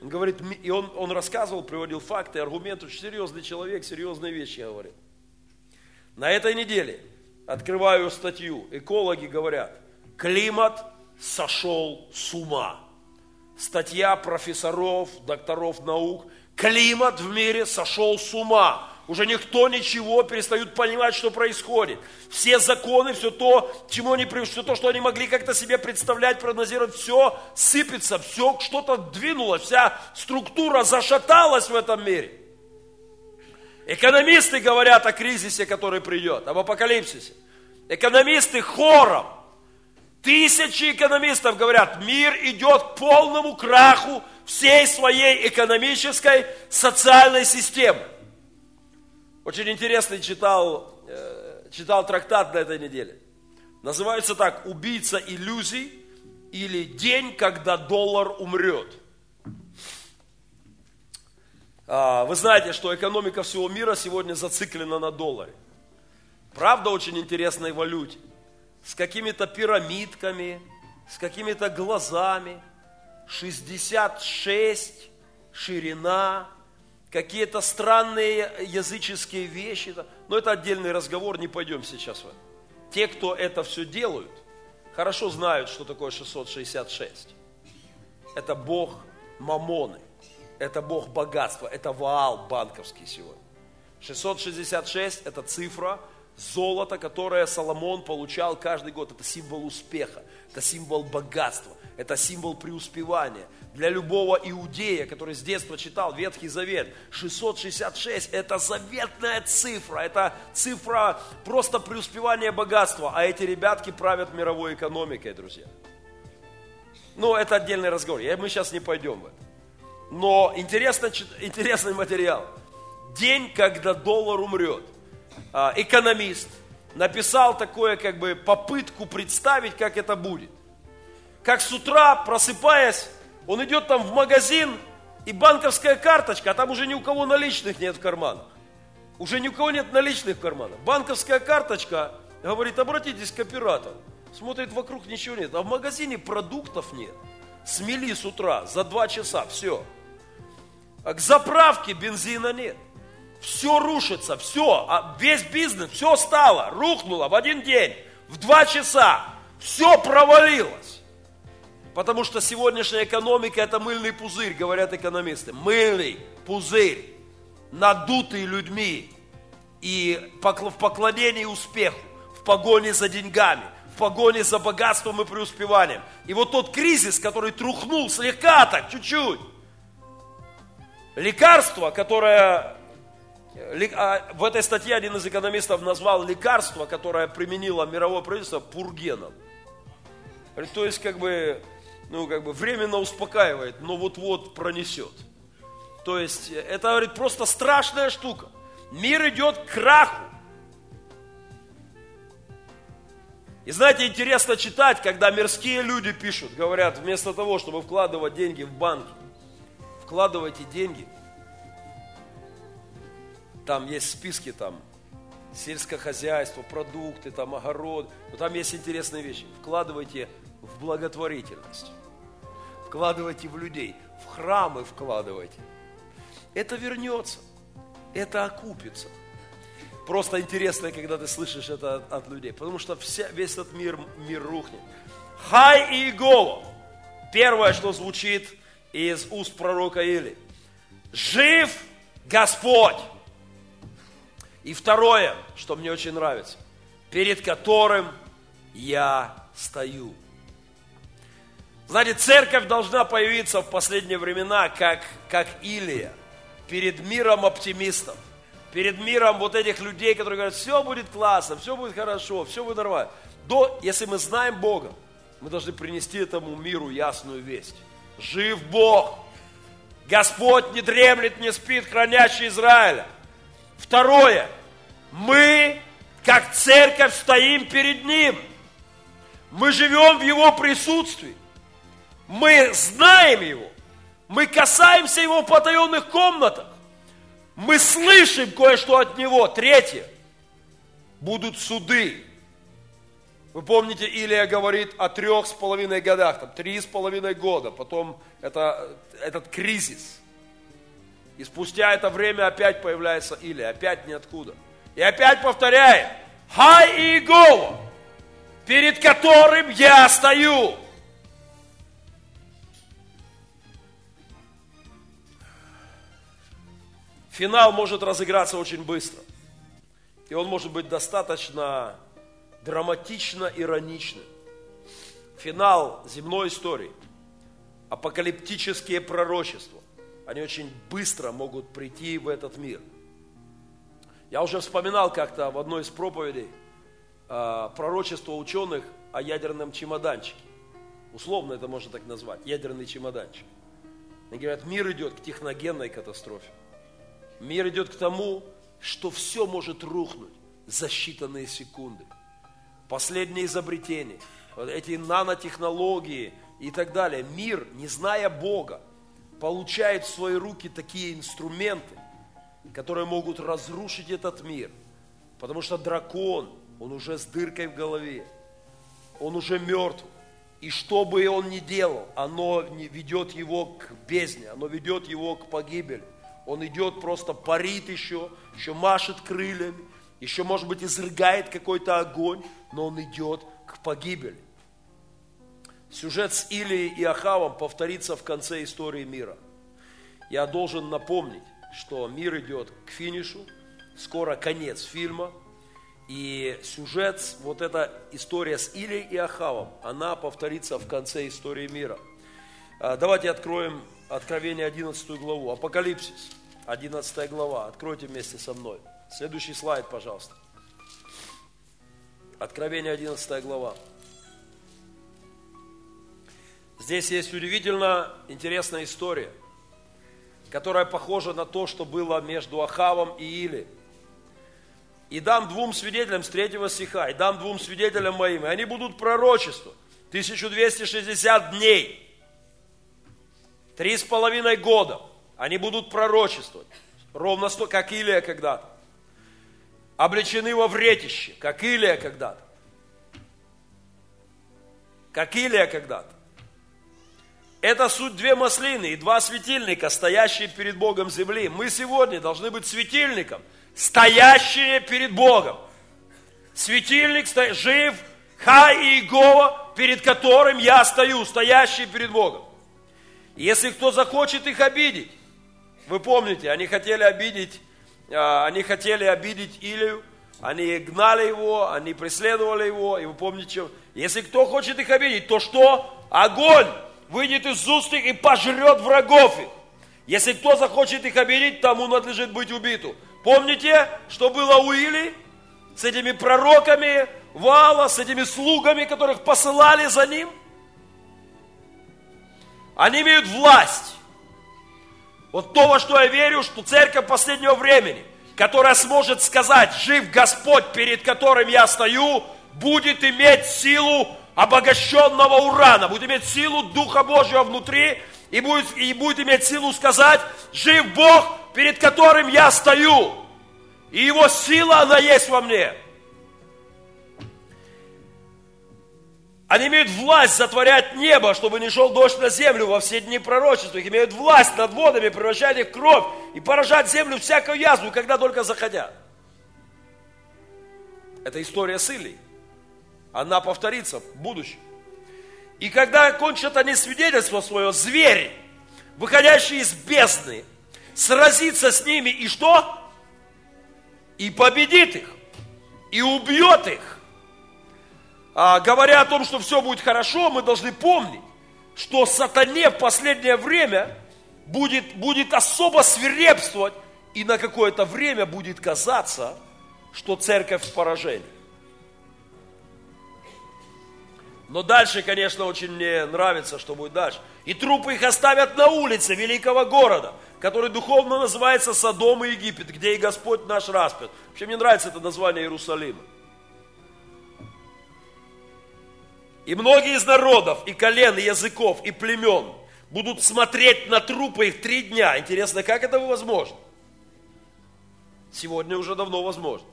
Он говорит, и он, он рассказывал, приводил факты, аргументы, очень серьезный человек, серьезные вещи говорит. На этой неделе открываю статью, экологи говорят, климат сошел с ума. Статья профессоров, докторов наук – Климат в мире сошел с ума. Уже никто ничего перестают понимать, что происходит. Все законы, все то, чему они, все то, что они могли как-то себе представлять, прогнозировать, все сыпется, все что-то двинулось, вся структура зашаталась в этом мире. Экономисты говорят о кризисе, который придет, об апокалипсисе. Экономисты хором Тысячи экономистов говорят, мир идет к полному краху всей своей экономической, социальной системы. Очень интересный читал, э, читал трактат на этой неделе. Называется так «Убийца иллюзий» или «День, когда доллар умрет». А, вы знаете, что экономика всего мира сегодня зациклена на долларе. Правда, очень интересной валюте. С какими-то пирамидками, с какими-то глазами. 66 ширина, какие-то странные языческие вещи. Но это отдельный разговор, не пойдем сейчас в это. Те, кто это все делают, хорошо знают, что такое 666. Это Бог Мамоны, это Бог богатства, это Ваал банковский сегодня. 666 – это цифра, Золото, которое Соломон получал каждый год, это символ успеха, это символ богатства, это символ преуспевания. Для любого иудея, который с детства читал Ветхий Завет, 666 – это заветная цифра, это цифра просто преуспевания богатства, а эти ребятки правят мировой экономикой, друзья. Ну, это отдельный разговор, мы сейчас не пойдем в это. Но интересный, интересный материал. День, когда доллар умрет. А, экономист, написал такое, как бы, попытку представить, как это будет. Как с утра, просыпаясь, он идет там в магазин, и банковская карточка, а там уже ни у кого наличных нет в карманах. Уже ни у кого нет наличных в карманах. Банковская карточка говорит, обратитесь к оператору. Смотрит, вокруг ничего нет. А в магазине продуктов нет. Смели с утра за два часа, все. А к заправке бензина нет все рушится, все, а весь бизнес, все стало, рухнуло в один день, в два часа, все провалилось. Потому что сегодняшняя экономика это мыльный пузырь, говорят экономисты. Мыльный пузырь, надутый людьми и в поклонении успеху, в погоне за деньгами, в погоне за богатством и преуспеванием. И вот тот кризис, который трухнул слегка так, чуть-чуть, лекарство, которое в этой статье один из экономистов назвал лекарство, которое применило мировое правительство, пургеном. То есть, как бы, ну, как бы временно успокаивает, но вот-вот пронесет. То есть, это, говорит, просто страшная штука. Мир идет к краху. И знаете, интересно читать, когда мирские люди пишут, говорят, вместо того, чтобы вкладывать деньги в банки, вкладывайте деньги там есть списки там, сельское хозяйство, продукты, там огород. Но там есть интересные вещи. Вкладывайте в благотворительность. Вкладывайте в людей. В храмы вкладывайте. Это вернется. Это окупится. Просто интересно, когда ты слышишь это от, от людей. Потому что вся, весь этот мир, мир рухнет. Хай и Иегова. Первое, что звучит из уст пророка Или. Жив Господь. И второе, что мне очень нравится, перед которым я стою. Знаете, церковь должна появиться в последние времена, как, как Илия, перед миром оптимистов, перед миром вот этих людей, которые говорят, все будет классно, все будет хорошо, все будет нормально. До, если мы знаем Бога, мы должны принести этому миру ясную весть. Жив Бог! Господь не дремлет, не спит, хранящий Израиля. Второе, мы, как церковь, стоим перед Ним. Мы живем в Его присутствии. Мы знаем Его. Мы касаемся Его в потаенных комнатах. Мы слышим кое-что от Него. Третье. Будут суды. Вы помните, Илия говорит о трех с половиной годах, там три с половиной года, потом это, этот кризис. И спустя это время опять появляется Илия, опять ниоткуда. И опять повторяет, Хай Иегова, перед которым я стою. Финал может разыграться очень быстро. И он может быть достаточно драматично ироничным. Финал земной истории, апокалиптические пророчества, они очень быстро могут прийти в этот мир. Я уже вспоминал как-то в одной из проповедей э, пророчество ученых о ядерном чемоданчике. Условно это можно так назвать, ядерный чемоданчик. Они говорят, мир идет к техногенной катастрофе. Мир идет к тому, что все может рухнуть за считанные секунды. Последние изобретения, вот эти нанотехнологии и так далее. Мир, не зная Бога, получает в свои руки такие инструменты, которые могут разрушить этот мир. Потому что дракон, он уже с дыркой в голове, он уже мертв. И что бы он ни делал, оно ведет его к бездне, оно ведет его к погибели. Он идет просто, парит еще, еще машет крыльями, еще, может быть, изрыгает какой-то огонь, но он идет к погибели. Сюжет с Илией и Ахавом повторится в конце истории мира. Я должен напомнить, что мир идет к финишу, скоро конец фильма – и сюжет, вот эта история с Илией и Ахавом, она повторится в конце истории мира. А, давайте откроем Откровение 11 главу, Апокалипсис, 11 глава. Откройте вместе со мной. Следующий слайд, пожалуйста. Откровение 11 глава. Здесь есть удивительно интересная история, которая похожа на то, что было между Ахавом и Илией и дам двум свидетелям с третьего стиха, и дам двум свидетелям моим, и они будут пророчество. 1260 дней. Три с половиной года. Они будут пророчествовать. Ровно сто, как Илия когда-то. Облечены во вретище, как Илия когда-то. Как Илия когда-то. Это суть две маслины и два светильника, стоящие перед Богом земли. Мы сегодня должны быть светильником – стоящие перед Богом. Светильник стоит, жив, Хай и Иегова, перед которым я стою, стоящий перед Богом. Если кто захочет их обидеть, вы помните, они хотели обидеть, а, они хотели обидеть Илию, они гнали его, они преследовали его, и вы помните, если кто хочет их обидеть, то что? Огонь выйдет из уст их и пожрет врагов их. Если кто захочет их обидеть, тому надлежит быть убиту. Помните, что было у Или с этими пророками Вала, с этими слугами, которых посылали за ним? Они имеют власть. Вот то, во что я верю, что церковь последнего времени, которая сможет сказать, жив Господь, перед которым я стою, будет иметь силу обогащенного урана, будет иметь силу Духа Божьего внутри и будет, и будет иметь силу сказать, жив Бог, перед которым я стою. И Его сила, она есть во мне. Они имеют власть затворять небо, чтобы не шел дождь на землю во все дни пророчества. Их имеют власть над водами, превращать их в кровь и поражать землю всякую язву, когда только захотят. Это история с Илией. Она повторится в будущем. И когда кончат они свидетельство свое, зверь, выходящий из бездны, сразится с ними и что? И победит их, и убьет их. А, говоря о том, что все будет хорошо, мы должны помнить, что сатане в последнее время будет, будет особо свирепствовать, и на какое-то время будет казаться, что церковь в поражении. Но дальше, конечно, очень мне нравится, что будет дальше. И трупы их оставят на улице великого города, который духовно называется Содом и Египет, где и Господь наш распят. Вообще мне нравится это название Иерусалима. И многие из народов, и колен, и языков, и племен будут смотреть на трупы их три дня. Интересно, как это возможно? Сегодня уже давно возможно.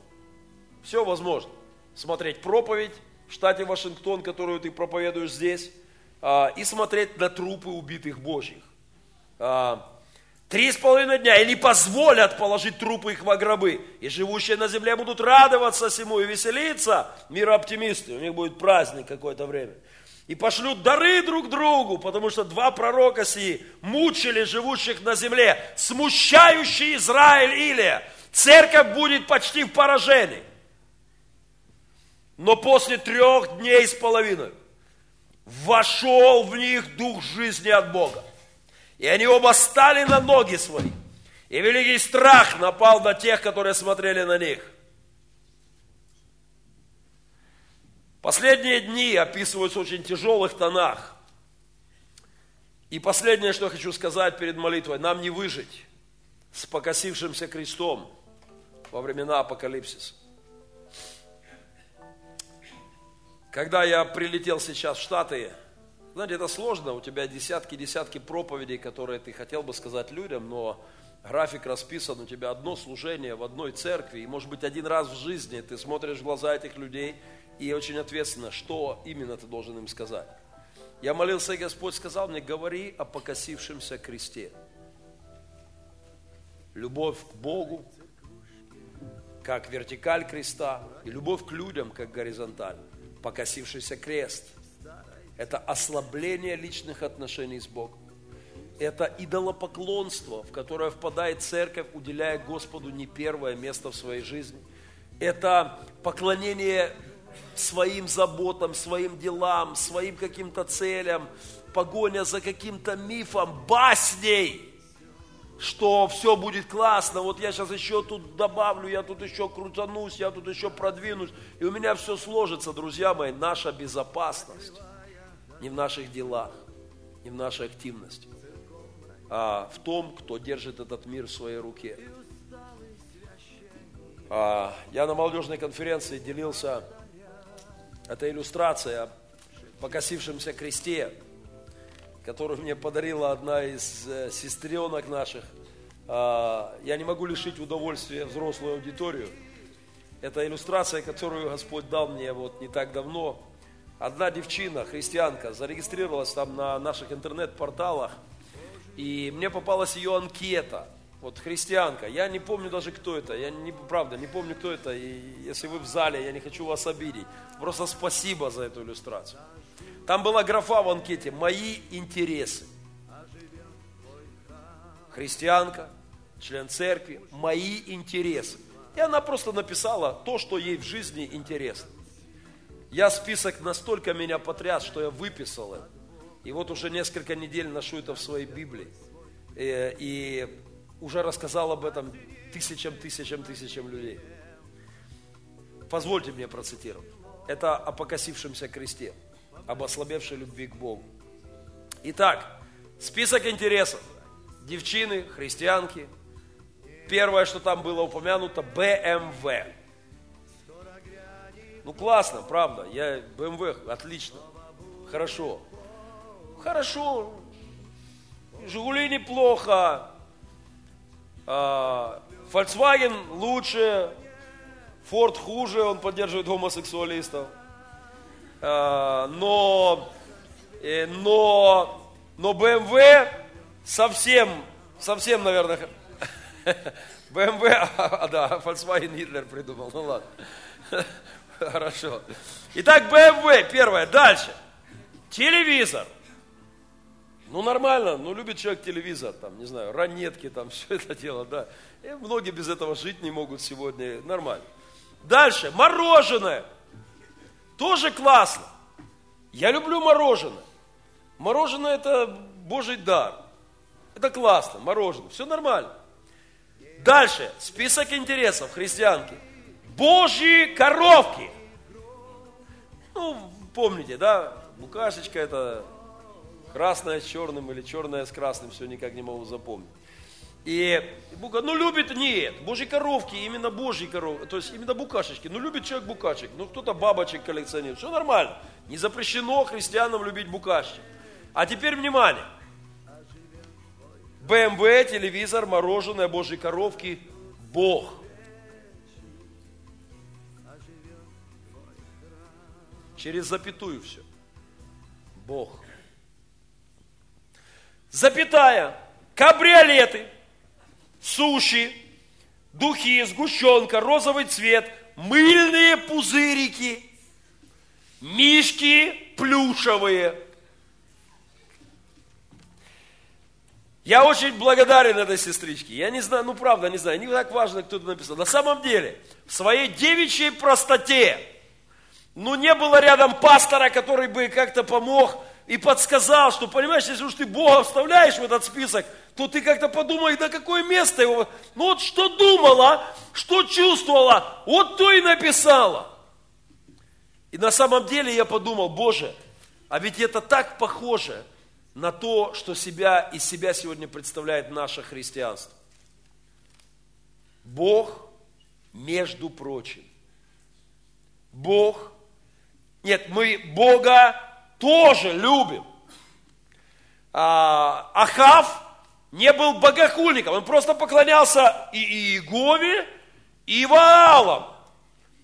Все возможно. Смотреть проповедь, в штате Вашингтон, которую ты проповедуешь здесь, а, и смотреть на трупы убитых Божьих. А, три с половиной дня, и не позволят положить трупы их во гробы. И живущие на земле будут радоваться всему и веселиться. Мирооптимисты, у них будет праздник какое-то время. И пошлют дары друг другу, потому что два пророка сии мучили живущих на земле, смущающий Израиль Илия. Церковь будет почти в поражении. Но после трех дней с половиной вошел в них дух жизни от Бога. И они оба стали на ноги свои. И великий страх напал на тех, которые смотрели на них. Последние дни описываются в очень тяжелых тонах. И последнее, что я хочу сказать перед молитвой, нам не выжить с покосившимся крестом во времена апокалипсиса. Когда я прилетел сейчас в Штаты, знаете, это сложно, у тебя десятки-десятки проповедей, которые ты хотел бы сказать людям, но график расписан, у тебя одно служение в одной церкви, и может быть один раз в жизни ты смотришь в глаза этих людей, и очень ответственно, что именно ты должен им сказать. Я молился, и Господь сказал мне, говори о покосившемся кресте. Любовь к Богу, как вертикаль креста, и любовь к людям, как горизонталь. Покосившийся крест – это ослабление личных отношений с Богом. Это идолопоклонство, в которое впадает церковь, уделяя Господу не первое место в своей жизни. Это поклонение своим заботам, своим делам, своим каким-то целям, погоня за каким-то мифом, басней, что все будет классно, вот я сейчас еще тут добавлю, я тут еще крутанусь, я тут еще продвинусь, и у меня все сложится, друзья мои, наша безопасность не в наших делах, не в нашей активности, а в том, кто держит этот мир в своей руке. А, я на молодежной конференции делился это иллюстрация о покосившемся кресте, которую мне подарила одна из э, сестренок наших. А, я не могу лишить удовольствия взрослую аудиторию. Это иллюстрация, которую Господь дал мне вот не так давно. Одна девчина, христианка, зарегистрировалась там на наших интернет-порталах, и мне попалась ее анкета – вот христианка, я не помню даже кто это, я не, правда не помню кто это, и если вы в зале, я не хочу вас обидеть, просто спасибо за эту иллюстрацию. Там была графа в анкете «Мои интересы». Христианка, член церкви, мои интересы. И она просто написала то, что ей в жизни интересно. Я список настолько меня потряс, что я выписал это. И вот уже несколько недель ношу это в своей Библии. И, э, и уже рассказал об этом тысячам, тысячам, тысячам людей. Позвольте мне процитировать. Это о покосившемся кресте, об ослабевшей любви к Богу. Итак, список интересов. Девчины, христианки. Первое, что там было упомянуто, БМВ. Ну классно, правда. Я БМВ, отлично. Хорошо. Хорошо. Жигули неплохо. А, Volkswagen лучше, Ford хуже, он поддерживает гомосексуалистов. А, но, э, но, но BMW совсем, совсем, наверное, BMW, а, да, Volkswagen Гитлер придумал, ну ладно. Хорошо. Итак, BMW, первое, дальше. Телевизор – ну, нормально, ну, любит человек телевизор, там, не знаю, ранетки, там, все это дело, да. И многие без этого жить не могут сегодня, нормально. Дальше, мороженое. Тоже классно. Я люблю мороженое. Мороженое это Божий дар. Это классно, мороженое, все нормально. Дальше, список интересов христианки. Божьи коровки. Ну, помните, да, букашечка это Красное с черным или черное с красным, все никак не могу запомнить. И Бог, ну любит, нет, божьи коровки, именно божьи коровки, то есть именно букашечки. Ну любит человек букашек, ну кто-то бабочек коллекционирует, все нормально. Не запрещено христианам любить букашечек. А теперь внимание. БМВ, телевизор, мороженое, божьи коровки, Бог. Через запятую все. Бог запятая, кабриолеты, суши, духи, сгущенка, розовый цвет, мыльные пузырики, мишки плюшевые. Я очень благодарен этой сестричке. Я не знаю, ну правда, не знаю, не так важно, кто это написал. На самом деле, в своей девичьей простоте, ну не было рядом пастора, который бы как-то помог и подсказал, что, понимаешь, если уж ты Бога вставляешь в этот список, то ты как-то подумай, на какое место его. Ну вот что думала, что чувствовала, вот то и написала. И на самом деле я подумал, Боже, а ведь это так похоже на то, что себя, из себя сегодня представляет наше христианство. Бог, между прочим. Бог, нет, мы Бога тоже любим. А, Ахав не был богохульником, он просто поклонялся и Иегове, и Ваалам,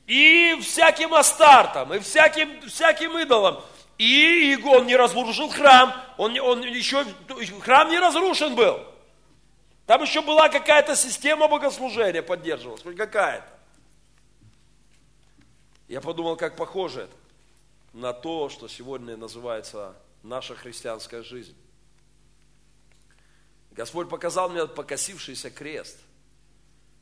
и всяким астартам, и всяким, всяким идолам. И он не разрушил храм, он, он еще, храм не разрушен был. Там еще была какая-то система богослужения поддерживалась, хоть какая-то. Я подумал, как похоже это на то, что сегодня называется наша христианская жизнь. Господь показал мне покосившийся крест.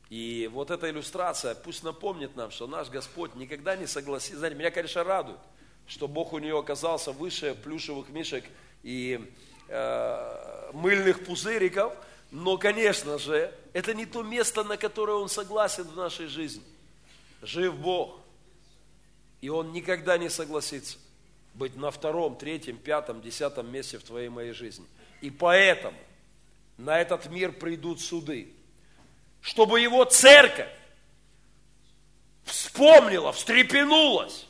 И вот эта иллюстрация пусть напомнит нам, что наш Господь никогда не согласится. Знаете, меня, конечно, радует, что Бог у нее оказался выше плюшевых мишек и э, мыльных пузыриков. Но, конечно же, это не то место, на которое Он согласен в нашей жизни. Жив Бог. И Он никогда не согласится быть на втором, третьем, пятом, десятом месте в твоей моей жизни. И поэтому на этот мир придут суды, чтобы его церковь вспомнила, встрепенулась.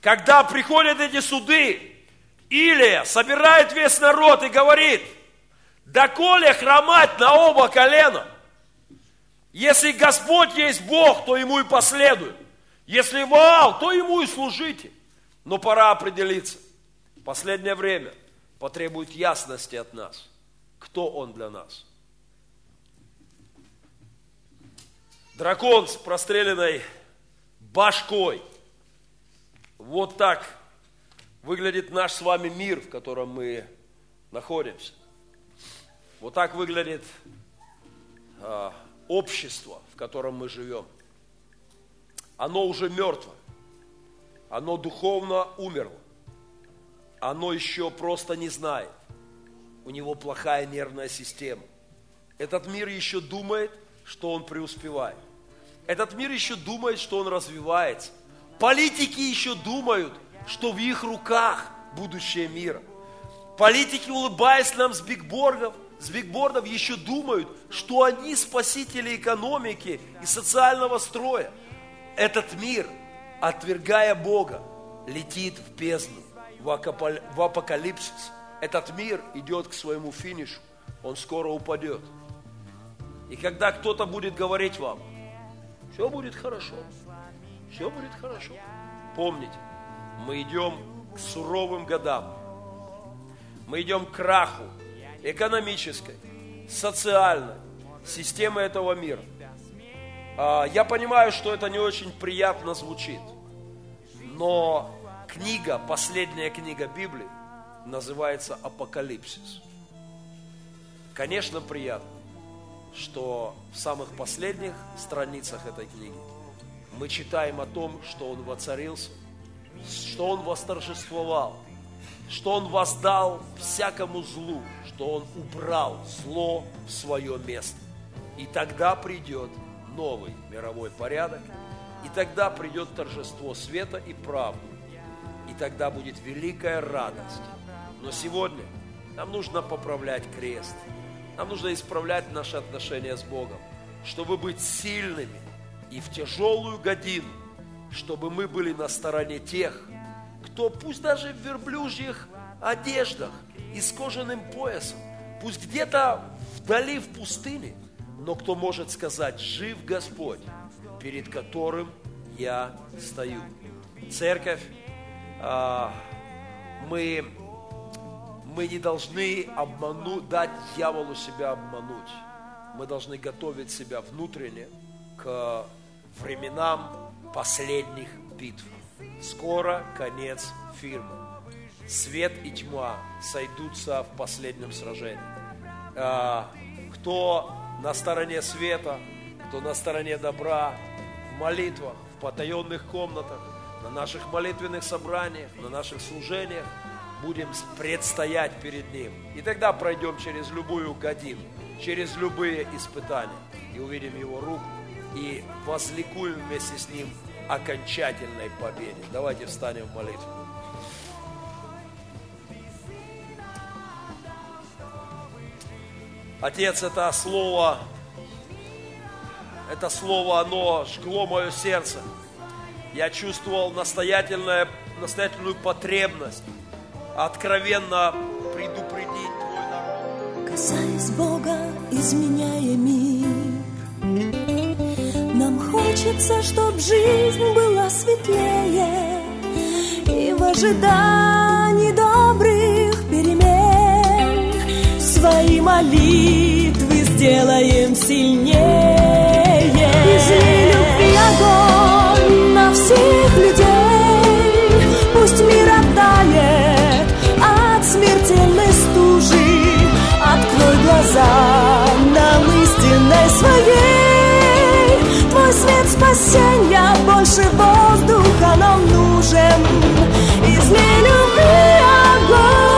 Когда приходят эти суды, Илия собирает весь народ и говорит, доколе хромать на оба колена, если Господь есть Бог, то Ему и последует. Если Ваал, то Ему и служите. Но пора определиться. Последнее время потребует ясности от нас – кто он для нас. Дракон с простреленной башкой. Вот так выглядит наш с вами мир, в котором мы находимся. Вот так выглядит э, общество, в котором мы живем. Оно уже мертво. Оно духовно умерло. Оно еще просто не знает у него плохая нервная система. Этот мир еще думает, что он преуспевает. Этот мир еще думает, что он развивается. Политики еще думают, что в их руках будущее мира. Политики, улыбаясь нам с бигбордов, с бигбордов еще думают, что они спасители экономики и социального строя. Этот мир, отвергая Бога, летит в бездну, в апокалипсис этот мир идет к своему финишу, он скоро упадет. И когда кто-то будет говорить вам, все будет хорошо, все будет хорошо, помните, мы идем к суровым годам, мы идем к краху экономической, социальной системы этого мира. А, я понимаю, что это не очень приятно звучит, но книга, последняя книга Библии, называется Апокалипсис. Конечно, приятно, что в самых последних страницах этой книги мы читаем о том, что Он воцарился, что Он восторжествовал, что Он воздал всякому злу, что Он убрал зло в свое место. И тогда придет новый мировой порядок, и тогда придет торжество света и правды, и тогда будет великая радость но сегодня нам нужно поправлять крест. Нам нужно исправлять наши отношения с Богом, чтобы быть сильными и в тяжелую годину, чтобы мы были на стороне тех, кто пусть даже в верблюжьих одеждах и с кожаным поясом, пусть где-то вдали в пустыне, но кто может сказать, жив Господь, перед которым я стою. Церковь, а, мы мы не должны обмануть, дать дьяволу себя обмануть. Мы должны готовить себя внутренне к временам последних битв. Скоро конец фильма. Свет и тьма сойдутся в последнем сражении. А, кто на стороне света, кто на стороне добра, в молитвах, в потаенных комнатах, на наших молитвенных собраниях, на наших служениях – будем предстоять перед Ним. И тогда пройдем через любую годину, через любые испытания и увидим Его руку и возликуем вместе с Ним окончательной победе. Давайте встанем в молитву. Отец, это слово, это слово, оно жгло мое сердце. Я чувствовал настоятельное, настоятельную потребность откровенно предупредить Твой народ. Касаясь Бога, изменяя мир, нам хочется, чтоб жизнь была светлее и в ожидании молитвы сделаем сильнее. Жили любви огонь на всех людей, пусть мир отдалит от смертельной стужи. Открой глаза нам истинной своей, твой свет спасения больше воздуха нам нужен. Изли любви огонь.